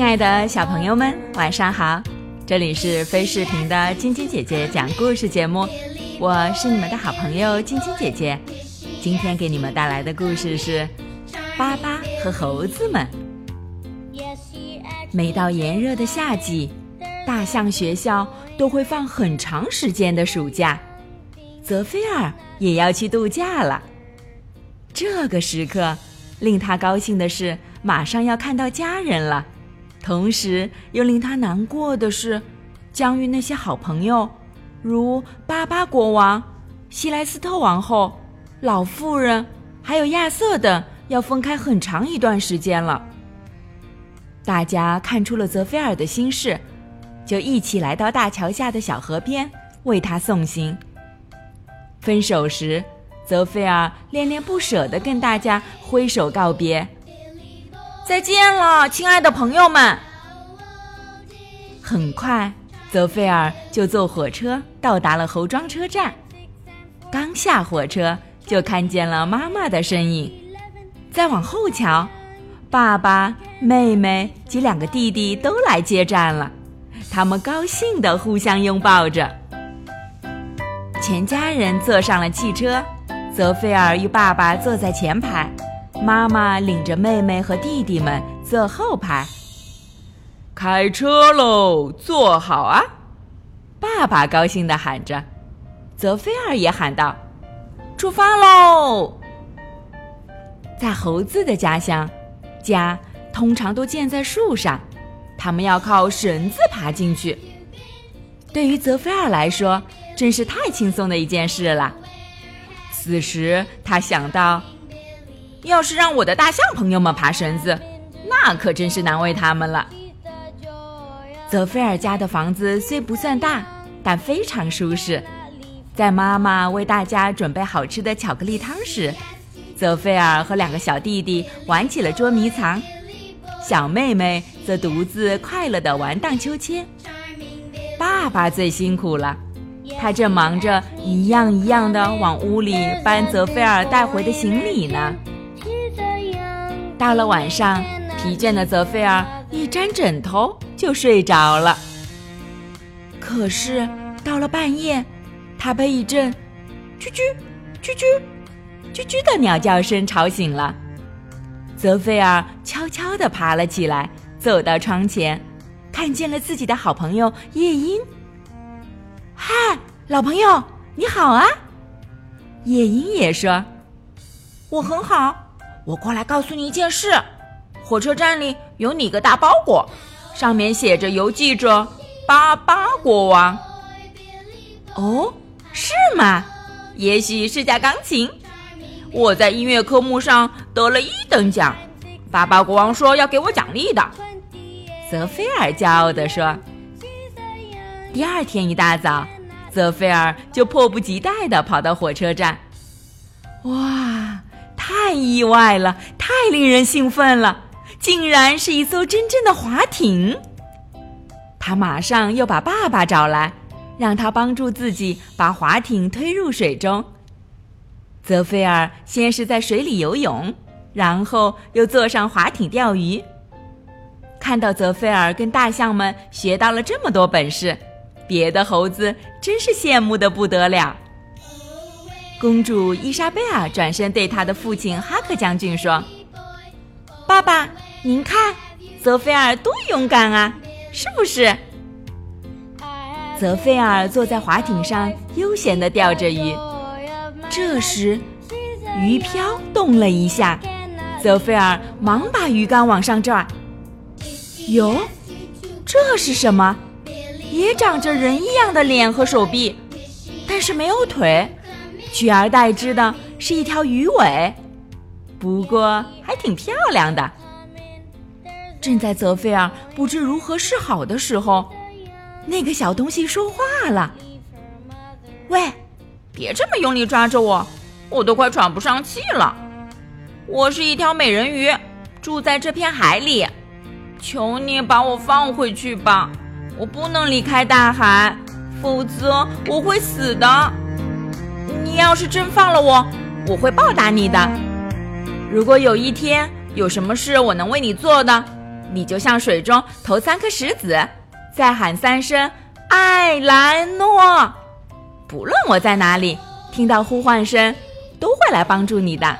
亲爱的小朋友们，晚上好！这里是飞视频的晶晶姐姐讲故事节目，我是你们的好朋友晶晶姐姐。今天给你们带来的故事是《巴巴和猴子们》。每到炎热的夏季，大象学校都会放很长时间的暑假，泽菲尔也要去度假了。这个时刻，令他高兴的是，马上要看到家人了；同时又令他难过的是，将与那些好朋友，如巴巴国王、希莱斯特王后、老妇人，还有亚瑟等，要分开很长一段时间了。大家看出了泽菲尔的心事，就一起来到大桥下的小河边，为他送行。分手时。泽菲尔恋恋不舍地跟大家挥手告别，再见了，亲爱的朋友们。很快，泽菲尔就坐火车到达了侯庄车站。刚下火车，就看见了妈妈的身影。再往后瞧，爸爸、妹妹及两个弟弟都来接站了，他们高兴地互相拥抱着。全家人坐上了汽车。泽菲尔与爸爸坐在前排，妈妈领着妹妹和弟弟们坐后排。开车喽，坐好啊！爸爸高兴地喊着，泽菲尔也喊道：“出发喽！”在猴子的家乡，家通常都建在树上，他们要靠绳子爬进去。对于泽菲尔来说，真是太轻松的一件事了。此时，他想到，要是让我的大象朋友们爬绳子，那可真是难为他们了。泽菲尔家的房子虽不算大，但非常舒适。在妈妈为大家准备好吃的巧克力汤时，泽菲尔和两个小弟弟玩起了捉迷藏，小妹妹则独自快乐地玩荡秋千。爸爸最辛苦了。他正忙着一样一样的往屋里搬泽菲尔带回的行李呢。到了晚上，疲倦的泽菲尔一沾枕头就睡着了。可是到了半夜，他被一阵“啾啾啾啾啾啾”的鸟叫声吵醒了。泽菲尔悄悄地爬了起来，走到窗前，看见了自己的好朋友夜莺。嗨，老朋友，你好啊！夜莺也说：“我很好。我过来告诉你一件事：火车站里有你个大包裹，上面写着邮寄者巴巴国王。哦，是吗？也许是架钢琴。我在音乐科目上得了一等奖，巴巴国王说要给我奖励的。”泽菲尔骄傲地说。第二天一大早，泽菲尔就迫不及待地跑到火车站。哇，太意外了，太令人兴奋了！竟然是一艘真正的滑艇。他马上又把爸爸找来，让他帮助自己把滑艇推入水中。泽菲尔先是在水里游泳，然后又坐上滑艇钓鱼。看到泽菲尔跟大象们学到了这么多本事。别的猴子真是羡慕的不得了。公主伊莎贝尔转身对她的父亲哈克将军说：“爸爸，您看，泽菲尔多勇敢啊，是不是？”泽菲尔坐在滑艇上，悠闲地钓着鱼。这时，鱼漂动了一下，泽菲尔忙把鱼竿往上拽。哟，这是什么？也长着人一样的脸和手臂，但是没有腿，取而代之的是一条鱼尾。不过还挺漂亮的。正在泽菲尔不知如何是好的时候，那个小东西说话了：“喂，别这么用力抓着我，我都快喘不上气了。我是一条美人鱼，住在这片海里，求你把我放回去吧。”我不能离开大海，否则我会死的。要是真放了我，我会报答你的。如果有一天有什么事我能为你做的，你就向水中投三颗石子，再喊三声“艾兰诺”。不论我在哪里，听到呼唤声，都会来帮助你的。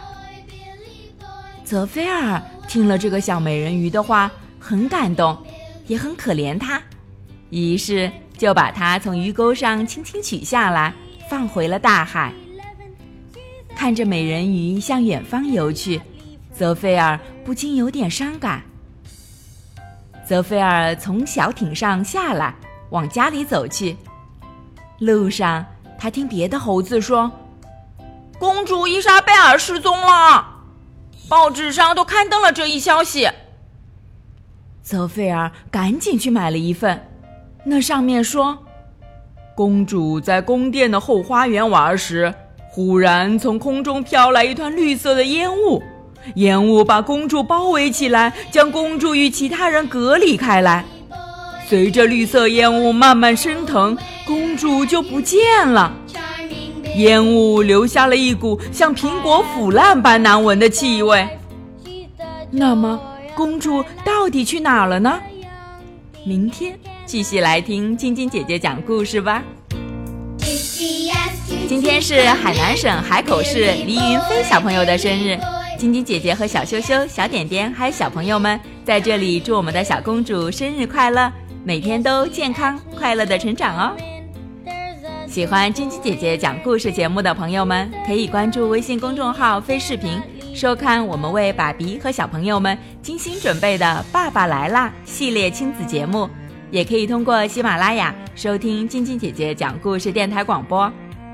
泽菲尔听了这个小美人鱼的话，很感动，也很可怜她，于是就把她从鱼钩上轻轻取下来，放回了大海。看着美人鱼向远方游去，泽菲尔不禁有点伤感。泽菲尔从小艇上下来，往家里走去。路上，他听别的猴子说：“公主伊莎贝尔失踪了，报纸上都刊登了这一消息。”泽菲尔赶紧去买了一份，那上面说：“公主在宫殿的后花园玩时。”忽然，从空中飘来一团绿色的烟雾，烟雾把公主包围起来，将公主与其他人隔离开来。随着绿色烟雾慢慢升腾，公主就不见了。烟雾留下了一股像苹果腐烂般难闻的气味。那么，公主到底去哪了呢？明天继续来听晶晶姐姐讲故事吧。今天是海南省海口市黎云飞小朋友的生日，晶晶姐姐和小羞羞、小点点还有小朋友们在这里祝我们的小公主生日快乐，每天都健康快乐的成长哦。喜欢晶晶姐姐讲故事节目的朋友们，可以关注微信公众号“飞视频”，收看我们为爸比和小朋友们精心准备的《爸爸来啦》系列亲子节目，也可以通过喜马拉雅收听晶晶姐姐讲故事电台广播。